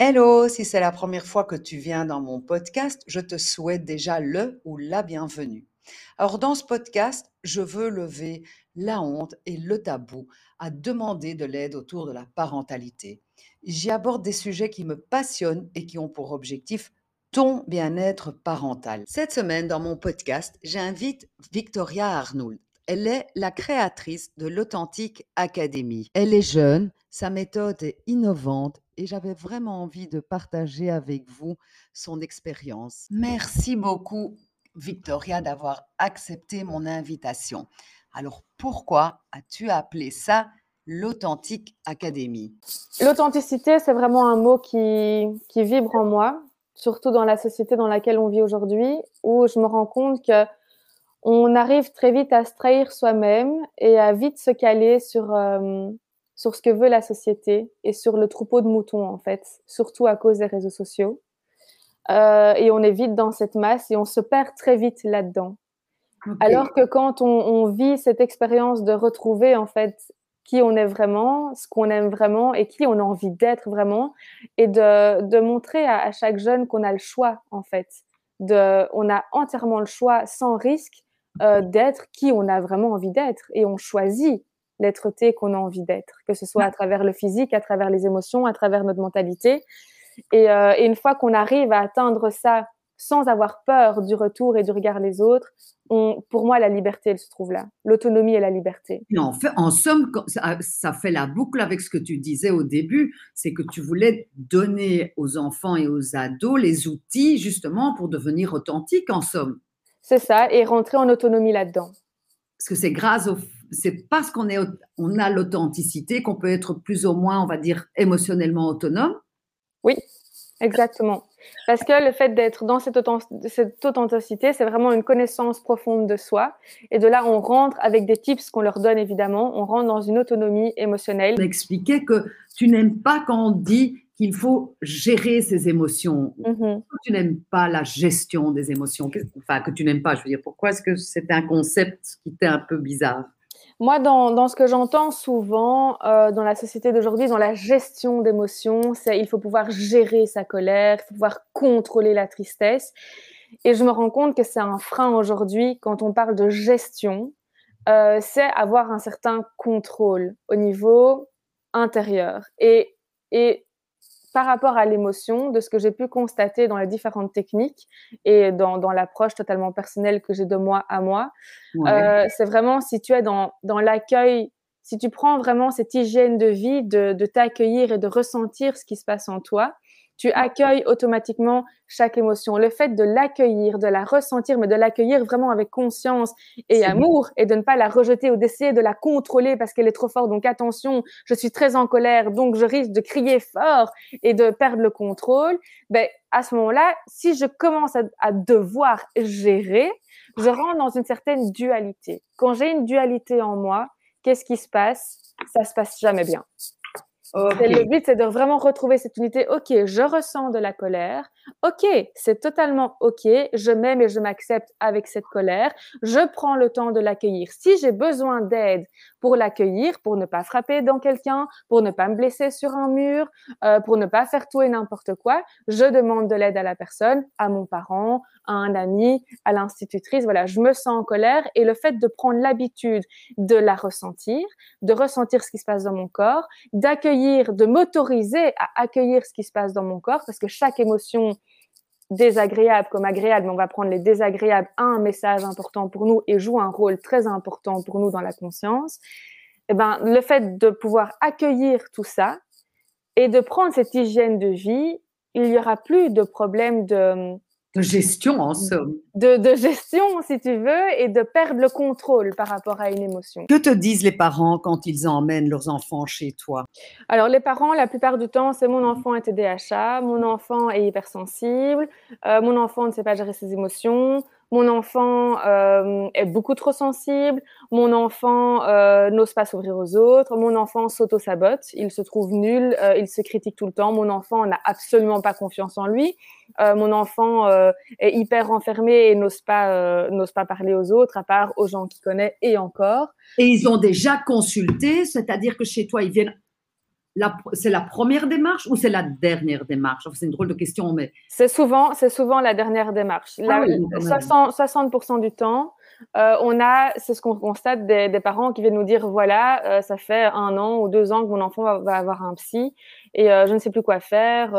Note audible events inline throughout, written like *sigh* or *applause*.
Hello, si c'est la première fois que tu viens dans mon podcast, je te souhaite déjà le ou la bienvenue. Alors dans ce podcast, je veux lever la honte et le tabou à demander de l'aide autour de la parentalité. J'y aborde des sujets qui me passionnent et qui ont pour objectif ton bien-être parental. Cette semaine, dans mon podcast, j'invite Victoria Arnould. Elle est la créatrice de l'Authentique Academy. Elle est jeune, sa méthode est innovante et j'avais vraiment envie de partager avec vous son expérience. Merci beaucoup, Victoria, d'avoir accepté mon invitation. Alors, pourquoi as-tu appelé ça l'Authentique Académie? L'authenticité, c'est vraiment un mot qui, qui vibre en moi, surtout dans la société dans laquelle on vit aujourd'hui, où je me rends compte que on arrive très vite à se trahir soi-même et à vite se caler sur, euh, sur ce que veut la société et sur le troupeau de moutons, en fait, surtout à cause des réseaux sociaux. Euh, et on est vite dans cette masse et on se perd très vite là-dedans. Alors que quand on, on vit cette expérience de retrouver, en fait, qui on est vraiment, ce qu'on aime vraiment et qui on a envie d'être vraiment, et de, de montrer à, à, chaque jeune qu'on a le choix, en fait. De, on a entièrement le choix, sans risque, euh, d'être qui on a vraiment envie d'être. Et on choisit l'être-té qu'on a envie d'être, que ce soit à travers le physique, à travers les émotions, à travers notre mentalité. Et, euh, et une fois qu'on arrive à atteindre ça sans avoir peur du retour et du regard des autres, on, pour moi, la liberté, elle se trouve là. L'autonomie et la liberté. En, fait, en somme, ça, ça, fait la boucle avec ce que tu disais au début, c'est que tu voulais donner aux enfants et aux ados les outils justement pour devenir authentiques, en somme. C'est ça, et rentrer en autonomie là-dedans. Parce que c'est grâce au c'est parce qu'on est, on a l'authenticité qu'on peut être plus ou moins, on va dire, émotionnellement autonome. Oui, exactement. Parce que le fait d'être dans cette, cette authenticité, c'est vraiment une connaissance profonde de soi. Et de là, on rentre avec des tips qu'on leur donne, évidemment. On rentre dans une autonomie émotionnelle. On expliquait que tu n'aimes pas quand on dit qu'il faut gérer ses émotions. Mm-hmm. Tu n'aimes pas la gestion des émotions. Enfin, que tu n'aimes pas, je veux dire, pourquoi est-ce que c'est un concept qui t'est un peu bizarre? Moi, dans, dans, ce que j'entends souvent euh, dans la société d'aujourd'hui, dans la gestion d'émotions, c'est il faut pouvoir gérer sa colère, il faut pouvoir contrôler la tristesse. Et je me rends compte que c'est un frein aujourd'hui quand on parle de gestion, euh, c'est avoir un certain contrôle au niveau intérieur. Et, et par rapport à l'émotion, de ce que j'ai pu constater dans les différentes techniques et dans, dans l'approche totalement personnelle que j'ai de moi à moi, ouais. euh, c'est vraiment si tu es dans, dans l'accueil, si tu prends vraiment cette hygiène de vie, de, de t'accueillir et de ressentir ce qui se passe en toi, tu accueilles automatiquement chaque émotion. Le fait de l'accueillir, de la ressentir, mais de l'accueillir vraiment avec conscience et amour et de ne pas la rejeter ou d'essayer de la contrôler parce qu'elle est trop forte. Donc attention, je suis très en colère, donc je risque de crier fort et de perdre le contrôle. Ben, à ce moment-là, si je commence à, à devoir gérer, je rentre dans une certaine dualité. Quand j'ai une dualité en moi, qu'est-ce qui se passe? Ça se passe jamais bien. Le but, c'est de vraiment retrouver cette unité. Ok, je ressens de la colère. Ok, c'est totalement ok. Je m'aime et je m'accepte avec cette colère. Je prends le temps de l'accueillir. Si j'ai besoin d'aide pour l'accueillir, pour ne pas frapper dans quelqu'un, pour ne pas me blesser sur un mur, euh, pour ne pas faire tout et n'importe quoi, je demande de l'aide à la personne, à mon parent, à un ami, à l'institutrice. Voilà, je me sens en colère et le fait de prendre l'habitude de la ressentir, de ressentir ce qui se passe dans mon corps, d'accueillir de m'autoriser à accueillir ce qui se passe dans mon corps, parce que chaque émotion désagréable comme agréable, mais on va prendre les désagréables, a un message important pour nous et joue un rôle très important pour nous dans la conscience. Eh ben, le fait de pouvoir accueillir tout ça et de prendre cette hygiène de vie, il y aura plus de problème de de gestion en somme. De, de, gestion, si tu veux, et de perdre le contrôle par rapport à une émotion. Que te disent les parents quand ils emmènent leurs enfants chez toi? Alors, les parents, la plupart du temps, c'est mon enfant est TDAH, mon enfant est hypersensible, euh, mon enfant ne sait pas gérer ses émotions, mon enfant euh, est beaucoup trop sensible, mon enfant euh, n'ose pas s'ouvrir aux autres, mon enfant s'auto-sabote, il se trouve nul, euh, il se critique tout le temps, mon enfant n'a absolument pas confiance en lui, mon enfant est hyper enfermé et n'ose pas, n'ose pas parler aux autres, à part aux gens qu'il connaît et encore. Et ils ont déjà consulté, c'est-à-dire que chez toi, ils viennent c'est la première démarche ou c'est la dernière démarche? C'est une drôle de question, mais. C'est souvent, c'est souvent la dernière démarche. 60, 60 du temps, euh, on a, c'est ce qu'on constate des, parents qui viennent nous dire voilà, euh, ça fait un an ou deux ans que mon enfant va, avoir un psy et euh, je ne sais plus quoi faire.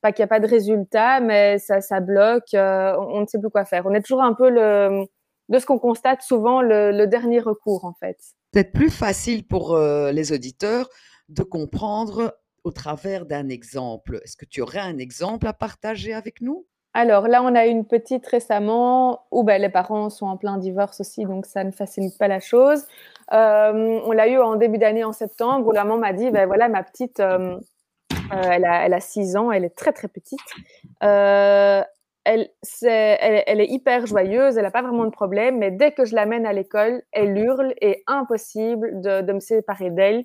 pas qu'il n'y a pas de résultat, mais ça, ça bloque. On, ne sait plus quoi faire. On est toujours un peu le, de ce qu'on constate souvent le, dernier recours en fait. C'est plus facile pour les auditeurs de comprendre au travers d'un exemple. Est-ce que tu aurais un exemple à partager avec nous? Alors là, on a une petite récemment où ben, les parents sont en plein divorce aussi, donc ça ne facilite pas la chose. Euh, on l'a eu en début d'année, en septembre, où la maman m'a dit, ben voilà, ma petite, euh, euh, elle, a, elle, a, 6 ans, elle est très très petite. elle, est, elle, est hyper joyeuse, elle n'a pas vraiment de problème, mais dès que je l'amène à l'école, elle hurle et impossible de, de me séparer d'elle.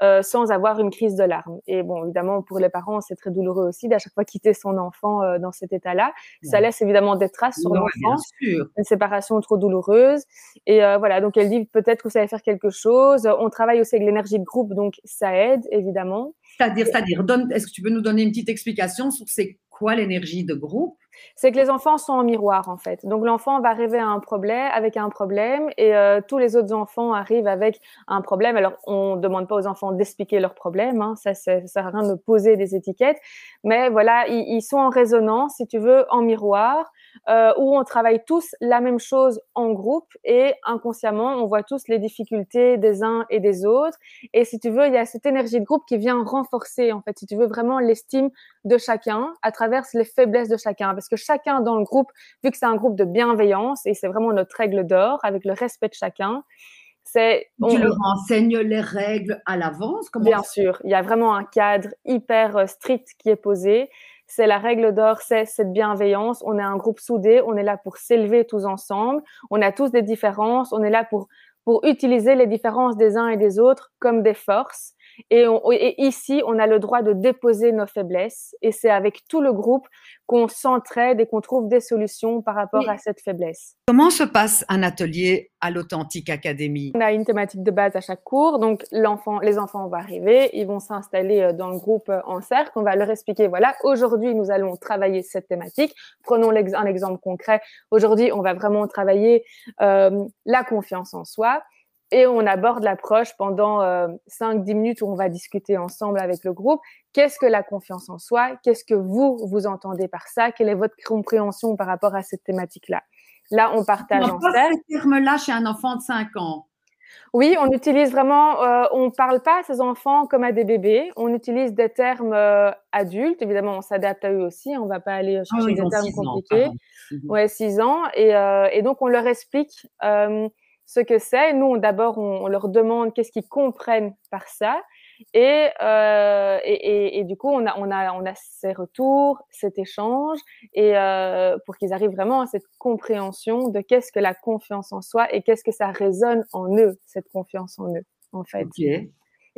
Euh, sans avoir une crise de larmes. Et bon, évidemment, pour les parents, c'est très douloureux aussi d'à chaque fois quitter son enfant euh, dans cet état-là. Ça laisse évidemment des traces sur l'enfant, une séparation trop douloureuse. Et euh, voilà, donc elle dit peut-être que ça va faire quelque chose. On travaille aussi avec l'énergie de groupe, donc ça aide évidemment. C'est-à-dire, c'est-à-dire, est-ce que tu peux nous donner une petite explication sur c'est quoi l'énergie de groupe? C'est que les enfants sont en miroir en fait. Donc l'enfant va arriver à un problème avec un problème et euh, tous les autres enfants arrivent avec un problème. Alors on ne demande pas aux enfants d'expliquer leurs problèmes, hein. ça, ça, sert à rien de poser des étiquettes, mais voilà ils, sont en résonance si tu veux en miroir euh, où on travaille tous la même chose en groupe et inconsciemment, on voit tous les difficultés des uns et des autres. Et si tu veux, il y a cette énergie de groupe qui vient renforcer, en fait, si tu veux, vraiment l'estime de chacun à travers les faiblesses de chacun. Parce que chacun dans le groupe, vu que c'est un groupe de bienveillance et c'est vraiment notre règle d'or avec le respect de chacun, c'est, on, tu leur enseignes les règles à l'avance Bien sûr, il y a vraiment un cadre hyper euh, strict qui est posé c'est la règle d'or, c'est cette bienveillance. On est un groupe soudé, on est là pour s'élever tous ensemble. On a tous des différences, on est là pour pour utiliser les différences des uns et des autres comme des forces et, ici, on a le droit de déposer nos faiblesses. Et c'est avec tout le groupe qu'on s'entraide et qu'on trouve des solutions par rapport à cette faiblesse. Comment se passe un atelier à l'Authentique Academy On a une thématique de base à chaque cours. Donc, les enfants vont arriver, ils vont s'installer euh, dans le groupe euh, en cercle. On va leur expliquer, voilà, aujourd'hui, nous allons travailler cette thématique. Prenons un exemple concret. Aujourd'hui, on va vraiment travailler euh, la confiance en soi et on aborde l'approche pendant euh, 5-10 minutes où on va discuter ensemble avec le groupe. Qu'est-ce que la confiance en soi? Qu'est-ce que vous, vous entendez par ça? Quelle est votre compréhension par rapport à cette thématique-là? Là, on partage on ce terme-là chez un enfant de 5 ans. Oui, on utilise vraiment, euh, on ne parle pas à ces enfants comme à des bébés, on utilise des termes euh, adultes, évidemment on s'adapte à eux aussi, on ne va pas aller chercher ah des termes compliqués. Ans, ouais, 6 ans, et, euh, et, donc on leur explique ce que c'est. Nous, d'abord, on, leur demande qu'est-ce qu'ils comprennent par ça. Euh, et, et, et, du coup, on a, on, a, on a ces retours, cet échange, et euh, pour qu'ils arrivent vraiment à cette compréhension de qu'est-ce que la confiance en soi et qu'est-ce que ça résonne en eux, cette confiance en eux, en fait.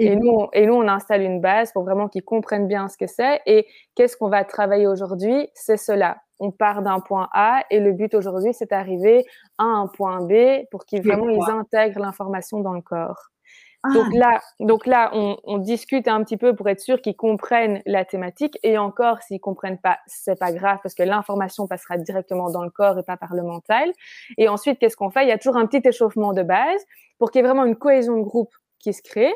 Et, nous, et nous, on installe une base pour vraiment qu'ils comprennent bien ce que c'est. Et qu'est-ce qu'on va travailler aujourd'hui? C'est cela. On part d'un point A et le but aujourd'hui, c'est d'arriver à un point B pour qu'ils vraiment ils intègrent l'information dans le corps. Ah. Donc là, donc là, on, on, discute un petit peu pour être sûr qu'ils comprennent la thématique. Et encore, s'ils comprennent pas, c'est pas grave parce que l'information passera directement dans le corps et pas par le mental. Et ensuite, qu'est-ce qu'on fait? Il y a toujours un petit échauffement de base pour qu'il y ait vraiment une cohésion de groupe qui se crée.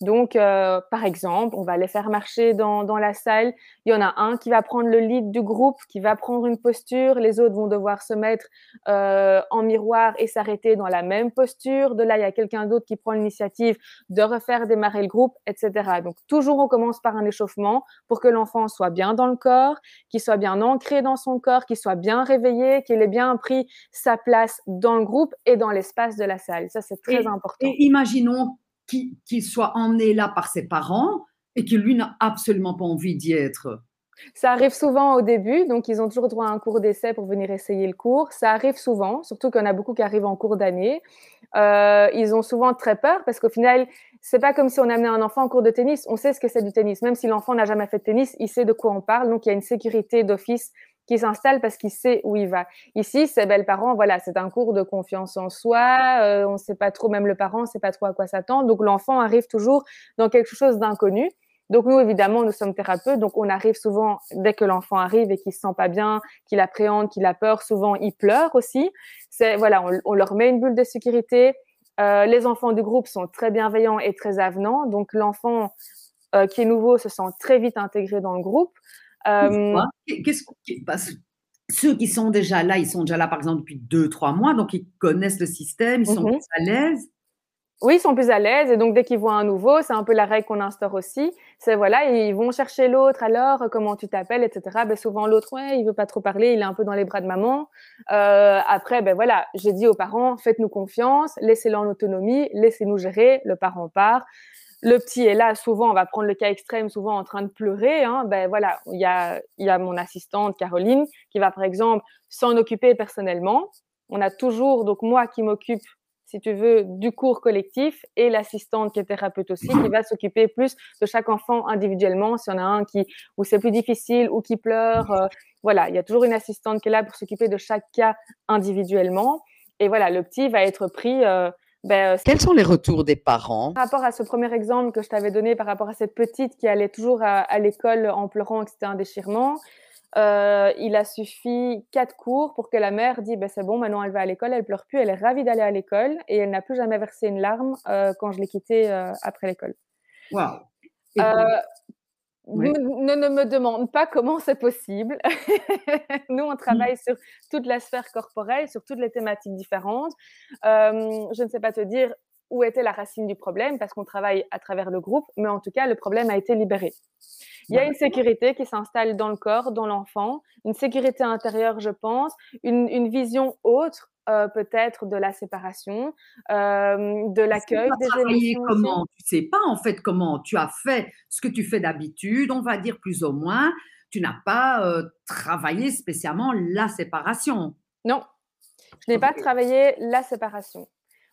Donc, euh, par exemple, on va les faire marcher dans, dans, la salle. Il y en a un qui va prendre le lead du groupe, qui va prendre une posture. Les autres vont devoir se mettre euh, en miroir et s'arrêter dans la même posture. De là, il y a quelqu'un d'autre qui prend l'initiative de refaire démarrer le groupe, etc. Donc, toujours, on commence par un échauffement pour que l'enfant soit bien dans le corps, qu'il soit bien ancré dans son corps, qu'il soit bien réveillé, qu'il ait bien pris sa place dans le groupe et dans l'espace de la salle. Ça, c'est très important. Et imaginons qu'il soit emmené là par ses parents et que lui n'a absolument pas envie d'y être. Ça arrive souvent au début, donc ils ont toujours droit à un cours d'essai pour venir essayer le cours. Ça arrive souvent, surtout qu'il y en a beaucoup qui arrivent en cours d'année. Euh, ils ont souvent très peur parce qu'au final, c'est pas comme si on amenait un enfant en cours de tennis. On sait ce que c'est du tennis, même si l'enfant n'a jamais fait de tennis, il sait de quoi on parle. Donc il y a une sécurité d'office qui s'installe parce qu'il sait où il va. Ici, ces belles parents, voilà, c'est un cours de confiance en soi. Euh, on ne sait pas trop, même le parent ne sait pas trop à quoi s'attendre. Donc l'enfant arrive toujours dans quelque chose d'inconnu. Donc nous, évidemment, nous sommes thérapeutes, donc on arrive souvent, dès que l'enfant arrive et qu'il se sent pas bien, qu'il appréhende, qu'il a peur, souvent il pleure aussi. C'est voilà, on, leur met une bulle de sécurité. Euh, les enfants du groupe sont très bienveillants et très avenants, donc l'enfant euh, qui est nouveau se sent très vite intégré dans le groupe. Euh, Qu'est-ce ceux qui sont déjà là, ils sont déjà là par exemple depuis deux, trois mois, donc ils connaissent le système, ils sont mhm. à l'aise. Oui, ils sont plus à l'aise et donc dès qu'ils voient un nouveau, c'est un peu la règle qu'on instaure aussi. C'est voilà, ils vont chercher l'autre. Alors, comment tu t'appelles, etc. Ben, souvent l'autre, ouais, il veut pas trop parler, il est un peu dans les bras de maman. Euh, après, ben voilà, j'ai dit aux parents, faites-nous confiance, laissez-le en autonomie, laissez-nous gérer. Le parent part. Le petit est là, souvent, on va prendre le cas extrême, souvent en train de pleurer. Hein. ben voilà, il y a, y a mon assistante Caroline qui va par exemple s'en occuper personnellement. On a toujours donc moi qui m'occupe si tu veux, du cours collectif et l'assistante qui est thérapeute aussi, qui va s'occuper plus de chaque enfant individuellement. S'il y en a un qui, où c'est plus difficile ou qui pleure, euh, voilà, il y a toujours une assistante qui est là pour s'occuper de chaque cas individuellement. Et voilà, le petit va être pris. Euh, ben, euh, Quels sont les retours des parents Par rapport à ce premier exemple que je t'avais donné, par rapport à cette petite qui allait toujours à, à l'école en pleurant que c'était un déchirement, euh, il a suffi quatre cours pour que la mère dise ben, c'est bon, maintenant elle va à l'école, elle pleure plus, elle est ravie d'aller à l'école et elle n'a plus jamais versé une larme euh, quand je l'ai quittée euh, après l'école. Ne, ne, me demande pas comment c'est possible. *laughs* Nous, on travaille sur toute la sphère corporelle, sur toutes les thématiques différentes. je ne sais pas te dire où était la racine du problème parce qu'on travaille à travers le groupe, mais en tout cas, le problème a été libéré. Il y a une sécurité qui s'installe dans le corps, dans l'enfant, une sécurité intérieure, je pense, une, vision autre euh, peut-être de la séparation, euh, de l'accueil des émotions. Comment? Tu sais pas en fait comment tu as fait ce que tu fais d'habitude, on va dire plus ou moins. Tu n'as pas euh, travaillé spécialement la séparation. Non, je n'ai pas travaillé la séparation.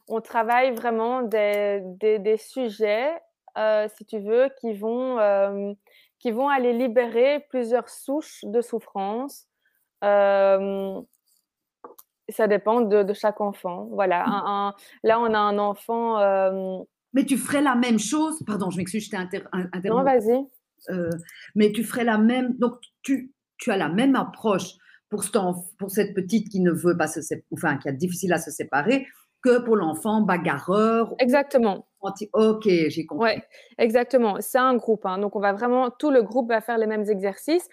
On travaille vraiment des, des sujets, si tu veux, qui vont qui vont aller libérer plusieurs souches de souffrance. Ça dépend de, chaque enfant. Voilà. Mmh. là, on a un enfant. Euh, mais tu ferais la même chose. Pardon, je m'excuse, je t'ai interrompu. Non, vas-y. Euh, mais tu ferais la même. Donc, tu, tu as la même approche pour, ce, pour cette petite qui ne veut pas se enfin, qui a difficile à se séparer que pour l'enfant bagarreur. Exactement. Ok, j'ai compris. Oui, exactement. C'est un groupe. Hein. Donc, on va vraiment, tout le groupe va faire les mêmes exercices.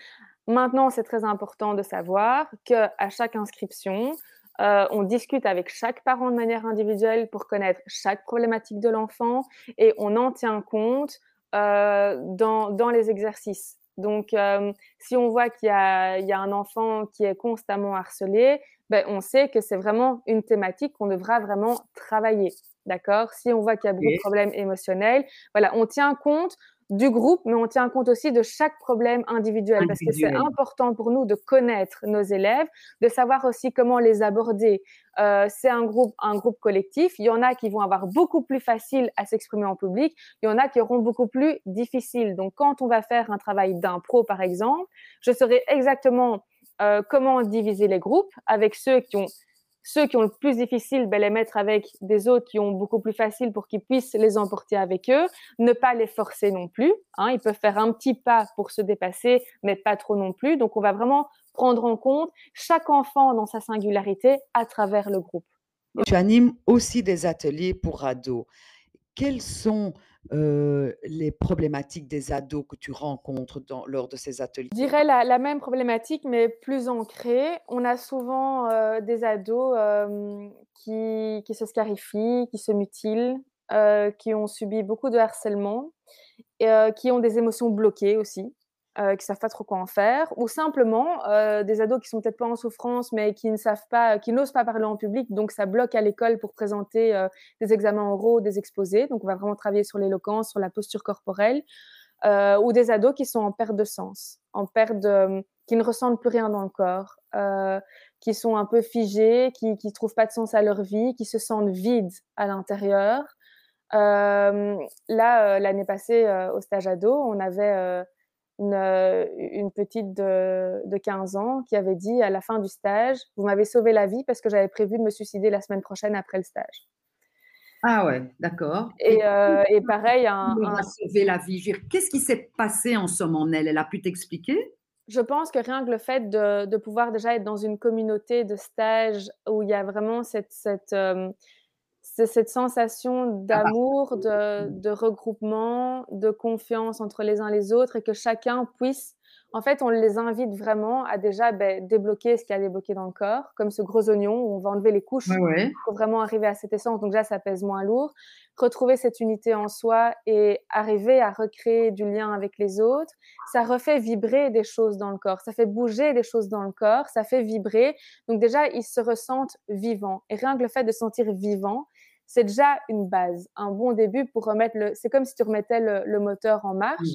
Maintenant, c'est très important de savoir qu'à chaque inscription, euh, on discute avec chaque parent de manière individuelle pour connaître chaque problématique de l'enfant et on en tient compte euh, dans, dans, les exercices. Donc, euh, si on voit qu'il y, y, a un enfant qui est constamment harcelé, ben, on sait que c'est vraiment une thématique qu'on devra vraiment travailler. D'accord? Si on voit qu'il y a beaucoup de problèmes émotionnels, voilà, on tient compte du groupe, mais on tient compte aussi de chaque problème individuel, parce que c'est important pour nous de connaître nos élèves, de savoir aussi comment les aborder. Euh, c'est un groupe, un groupe collectif. Il y en a qui vont avoir beaucoup plus facile à s'exprimer en public. Il y en a qui auront beaucoup plus difficile. Donc, quand on va faire un travail d'impro, par exemple, je saurai exactement euh, comment diviser les groupes avec ceux qui ont ceux qui ont le plus difficile, ben, les mettre avec des autres qui ont beaucoup plus facile pour qu'ils puissent les emporter avec eux. Ne pas les forcer non plus. Hein. Ils peuvent faire un petit pas pour se dépasser, mais pas trop non plus. Donc, on va vraiment prendre en compte chaque enfant dans sa singularité à travers le groupe. Tu animes aussi des ateliers pour ados. Quels sont les problématiques des ados que tu rencontres dans, lors de ces ateliers? Je dirais la, même problématique, mais plus ancrée. On a souvent des ados qui, qui, se scarifient, qui se mutilent, qui ont subi beaucoup de harcèlement, et, qui ont des émotions bloquées aussi euh, qui savent pas trop quoi en faire, ou simplement euh, des ados qui sont peut-être pas en souffrance, mais qui ne savent pas, qui n'osent pas parler en public, donc ça bloque à l'école pour présenter euh, des examens oraux, des exposés. Donc on va vraiment travailler sur l'éloquence, sur la posture corporelle, ou des ados qui sont en perte de sens, en perte de, qui ne ressentent plus rien dans le corps, qui sont un peu figés, qui qui trouvent pas de sens à leur vie, qui se sentent vides à l'intérieur. là, l'année passée, au stage ado, on avait euh, une, petite de, de, 15 ans qui avait dit à la fin du stage, vous m'avez sauvé la vie parce que j'avais prévu de me suicider la semaine prochaine après le stage. Ah ouais, d'accord. Et, euh, et pareil, un, un- va sauver la vie? Qu'est-ce qui s'est passé en somme en elle? Elle a pu t'expliquer? Je pense que rien que le fait de, de pouvoir déjà être dans une communauté de stage où il y a vraiment cette, cette, euh, c'est cette sensation d'amour, de, de regroupement, de confiance entre les uns les autres et que chacun puisse, en fait, on les invite vraiment à déjà ben, débloquer ce qu'il y a débloqué dans le corps, comme ce gros oignon où on va enlever les couches ouais. pour vraiment arriver à cette essence. Donc déjà, ça pèse moins lourd. Retrouver cette unité en soi et arriver à recréer du lien avec les autres, ça refait vibrer des choses dans le corps, ça fait bouger des choses dans le corps, ça fait vibrer. Donc déjà, ils se ressentent vivants. Et rien que le fait de sentir vivant, c'est déjà une base, un bon début pour remettre le... C'est comme si tu remettais le, le moteur en marche.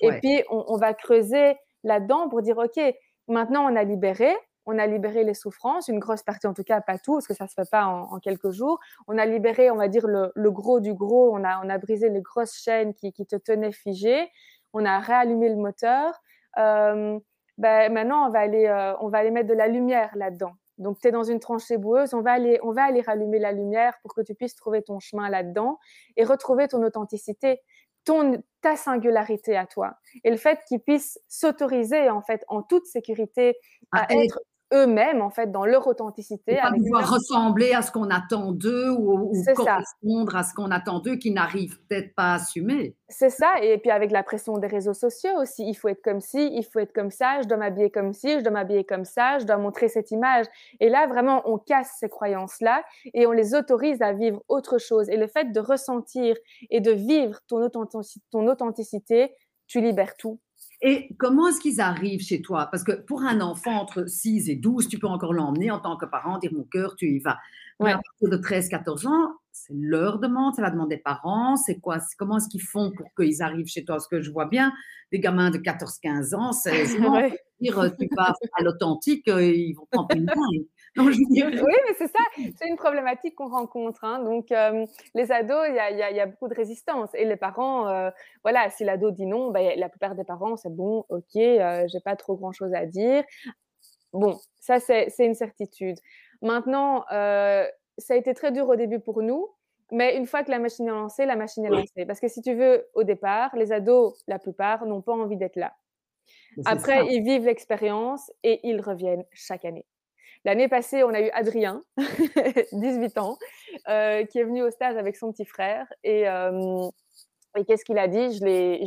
Et ouais. puis, on, on va creuser là-dedans pour dire, OK, maintenant on a libéré, on a libéré les souffrances, une grosse partie en tout cas, pas tout, parce que ça se fait pas en, en quelques jours. On a libéré, on va dire, le, le gros du gros, on a, on a brisé les grosses chaînes qui, qui te tenaient figé, on a réallumé le moteur. Euh, ben, maintenant, on va, aller, euh, on va aller mettre de la lumière là-dedans. Donc, tu es dans une tranchée boueuse, on va, aller, on va aller rallumer la lumière pour que tu puisses trouver ton chemin là-dedans et retrouver ton authenticité, ton, ta singularité à toi. Et le fait qu'ils puissent s'autoriser, en fait, en toute sécurité, à, À être- être eux-mêmes, en fait, dans leur authenticité. Pas avec pouvoir leur- ressembler à ce qu'on attend d'eux ou, ou ça. correspondre à ce qu'on attend d'eux qui n'arrivent peut-être pas à assumer. C'est ça, et puis avec la pression des réseaux sociaux aussi, il faut être comme ci, il faut être comme ça, je dois m'habiller comme ci, je dois m'habiller comme ça, je dois montrer cette image. Et là, vraiment, on casse ces croyances-là et on les autorise à vivre autre chose. Et le fait de ressentir et de vivre ton, authenticité, ton authenticité, tu libères tout. Et comment est-ce qu'ils arrivent chez toi? Parce que pour un enfant entre 6 et 12, tu peux encore l'emmener en tant que parent, dire mon cœur, tu y vas. Mais Ouais. à partir de 13-14 ans, c'est leur demande, c'est la demande des parents. C'est quoi Comment est-ce qu'ils font pour qu'ils arrivent chez toi? Parce que je vois bien des gamins de 14-15 ans, 16 *laughs* ans, Ouais. dire tu vas à l'authentique, euh, ils vont prendre une *laughs* main. *laughs* Oui, mais c'est ça, c'est une problématique qu'on rencontre. hein. Donc, euh, les ados, il y a, y y beaucoup de résistance. Et les parents, euh, voilà, si l'ado dit non, ben, la plupart des parents, c'est bon, ok, euh, j'ai pas trop grand-chose à dire. Bon, ça, c'est une certitude. Maintenant, euh, ça a été très dur au début pour nous, mais une fois que la machine est lancée, la machine est lancée. Parce que si tu veux, au départ, les ados, la plupart, n'ont pas envie d'être là. Après, ça. ils vivent l'expérience et ils reviennent chaque année. L'année passée, on a eu Adrien, *laughs* 18 ans, euh, qui est venu au stage avec son petit frère. Et, euh, et qu'est-ce qu'il a dit? Je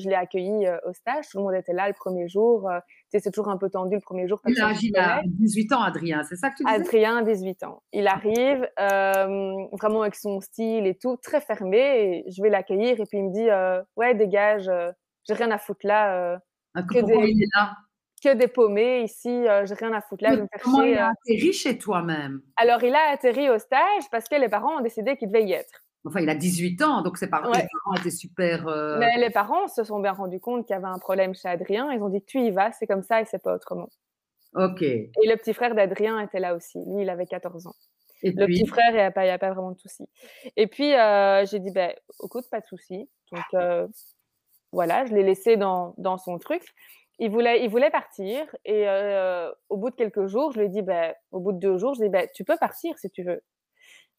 l'ai accueilli euh, au stage. Tout le monde était là le premier jour. C'est toujours un peu tendu le premier jour. il a, personne il a connaît. 18 ans, Adrien, c'est ça que tu disais? Adrien, 18 ans. Il arrive vraiment avec son style et tout, très fermé. Et je vais l'accueillir et puis il me dit Ouais, dégage, j'ai rien à foutre là. Ah, que des- il est là que des paumés ici, euh, j'ai rien à foutre là, me faire Comment chier, il euh. a atterri chez toi même Alors, il a atterri au stage parce que les parents ont décidé qu'il devait y être. Enfin, il a 18 ans, donc ses parents, Ouais. les parents étaient super. euh, Mais les parents se sont bien rendus compte qu'il y avait un problème chez Adrien. Ils ont dit tu y vas, c'est comme ça et c'est pas autrement. Ok. Et le petit frère d'Adrien était là aussi. Lui, il avait 14 ans. Le puis, petit frère, il n'y a, a pas vraiment de souci. Et puis, euh, j'ai dit ben, écoute, pas de souci. Donc, euh, voilà, je l'ai laissé dans, dans son truc. Il voulait, il voulait partir. Et euh, au bout de quelques jours, je lui ai dit ben, au bout de deux jours, je lui ai dit ben, tu peux partir si tu veux.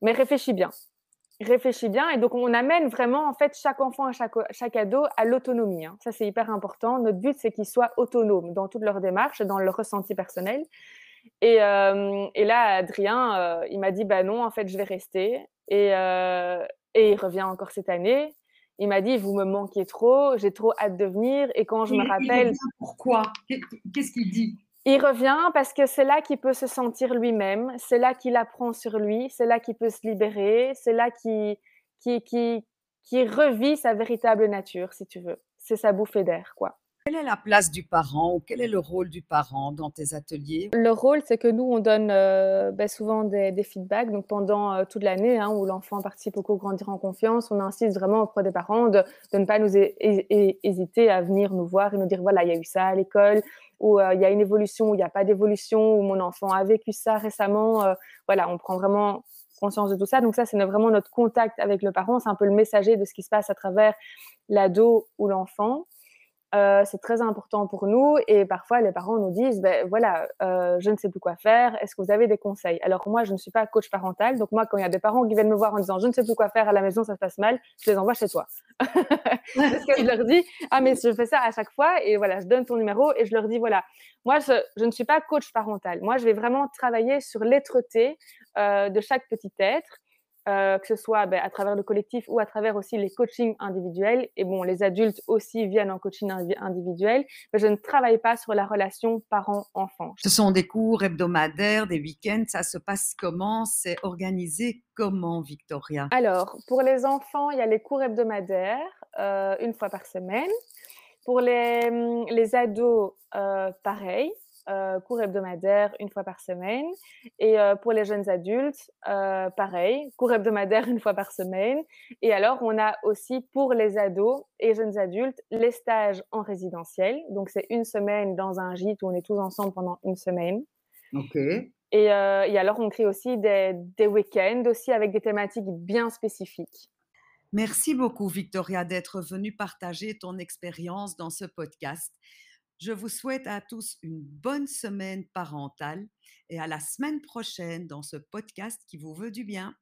Mais réfléchis bien. Réfléchis bien. Et donc, on amène vraiment, en fait, chaque enfant, chaque, chaque ado à l'autonomie. hein. Ça, c'est hyper important. Notre but, c'est qu'ils soient autonomes dans toute leur démarche, dans leur ressenti personnel. Et, euh, là, Adrien, euh, il m'a dit, bah non, en fait, je vais rester. Et il revient encore cette année. Il m'a dit, vous me manquez trop, j'ai trop hâte de venir. Et quand je il- me il rappelle, revient pourquoi? Qu'est- Qu'est-ce qu'il dit? Il revient parce que c'est là qu'il peut se sentir lui-même, c'est là qu'il apprend sur lui, c'est là qu'il peut se libérer, c'est là qu'il qui, qui, qui revit sa véritable nature, si tu veux. C'est sa bouffée d'air, quoi. Quelle est la place du parent ou quel est le rôle du parent dans tes ateliers? Le rôle, c'est que nous, on donne euh, ben, souvent des, feedbacks. Donc, pendant euh, toute l'année hein, où l'enfant participe au cours Grandir en confiance, on insiste vraiment auprès des parents de, ne pas nous hé- hé- hé- hésiter à venir nous voir et nous dire voilà, il y a eu ça à l'école, ou euh, il y a une évolution, ou il n'y a pas d'évolution, ou mon enfant a vécu ça récemment. voilà, on prend vraiment conscience de tout ça. Donc, ça, c'est vraiment notre contact avec le parent. C'est un peu le messager de ce qui se passe à travers l'ado ou l'enfant. Euh, c'est très important pour nous et parfois les parents nous disent ben voilà euh, je ne sais plus quoi faire est-ce que vous avez des conseils? Alors moi je ne suis pas coach parental donc moi quand il y a des parents qui viennent me voir en disant je ne sais plus quoi faire à la maison ça se passe mal je les envoie chez toi. *laughs* Parce que je leur dis. Ah mais je fais ça à chaque fois et voilà je donne ton numéro et je leur dis voilà moi je, ne suis pas coach parental. Moi je vais vraiment travailler sur l'être-té euh, de chaque petit être euh, que ce soit ben, à travers le collectif ou à travers aussi les coachings individuels. Et bon, les adultes aussi viennent en coaching individuel, mais je ne travaille pas sur la relation parent-enfant. Ce sont des cours hebdomadaires, des week-ends, ça se passe comment? C'est organisé comment, Victoria? Alors, pour les enfants, il y a les cours hebdomadaires, euh, une fois par semaine. Pour les, les ados, euh, pareil, euh, cours hebdomadaire une fois par semaine. Et euh, pour les jeunes adultes, euh, pareil, cours hebdomadaire *laughs* une fois par semaine. Et alors, on a aussi pour les ados et jeunes adultes les stages en résidentiel. Donc, c'est une semaine dans un gîte où on est tous ensemble pendant une semaine. OK. Et, et alors, on crée aussi des, des week-ends aussi avec des thématiques bien spécifiques. Merci beaucoup, Victoria, d'être venue partager ton expérience dans ce podcast. Je vous souhaite à tous une bonne semaine parentale et à la semaine prochaine dans ce podcast qui vous veut du bien.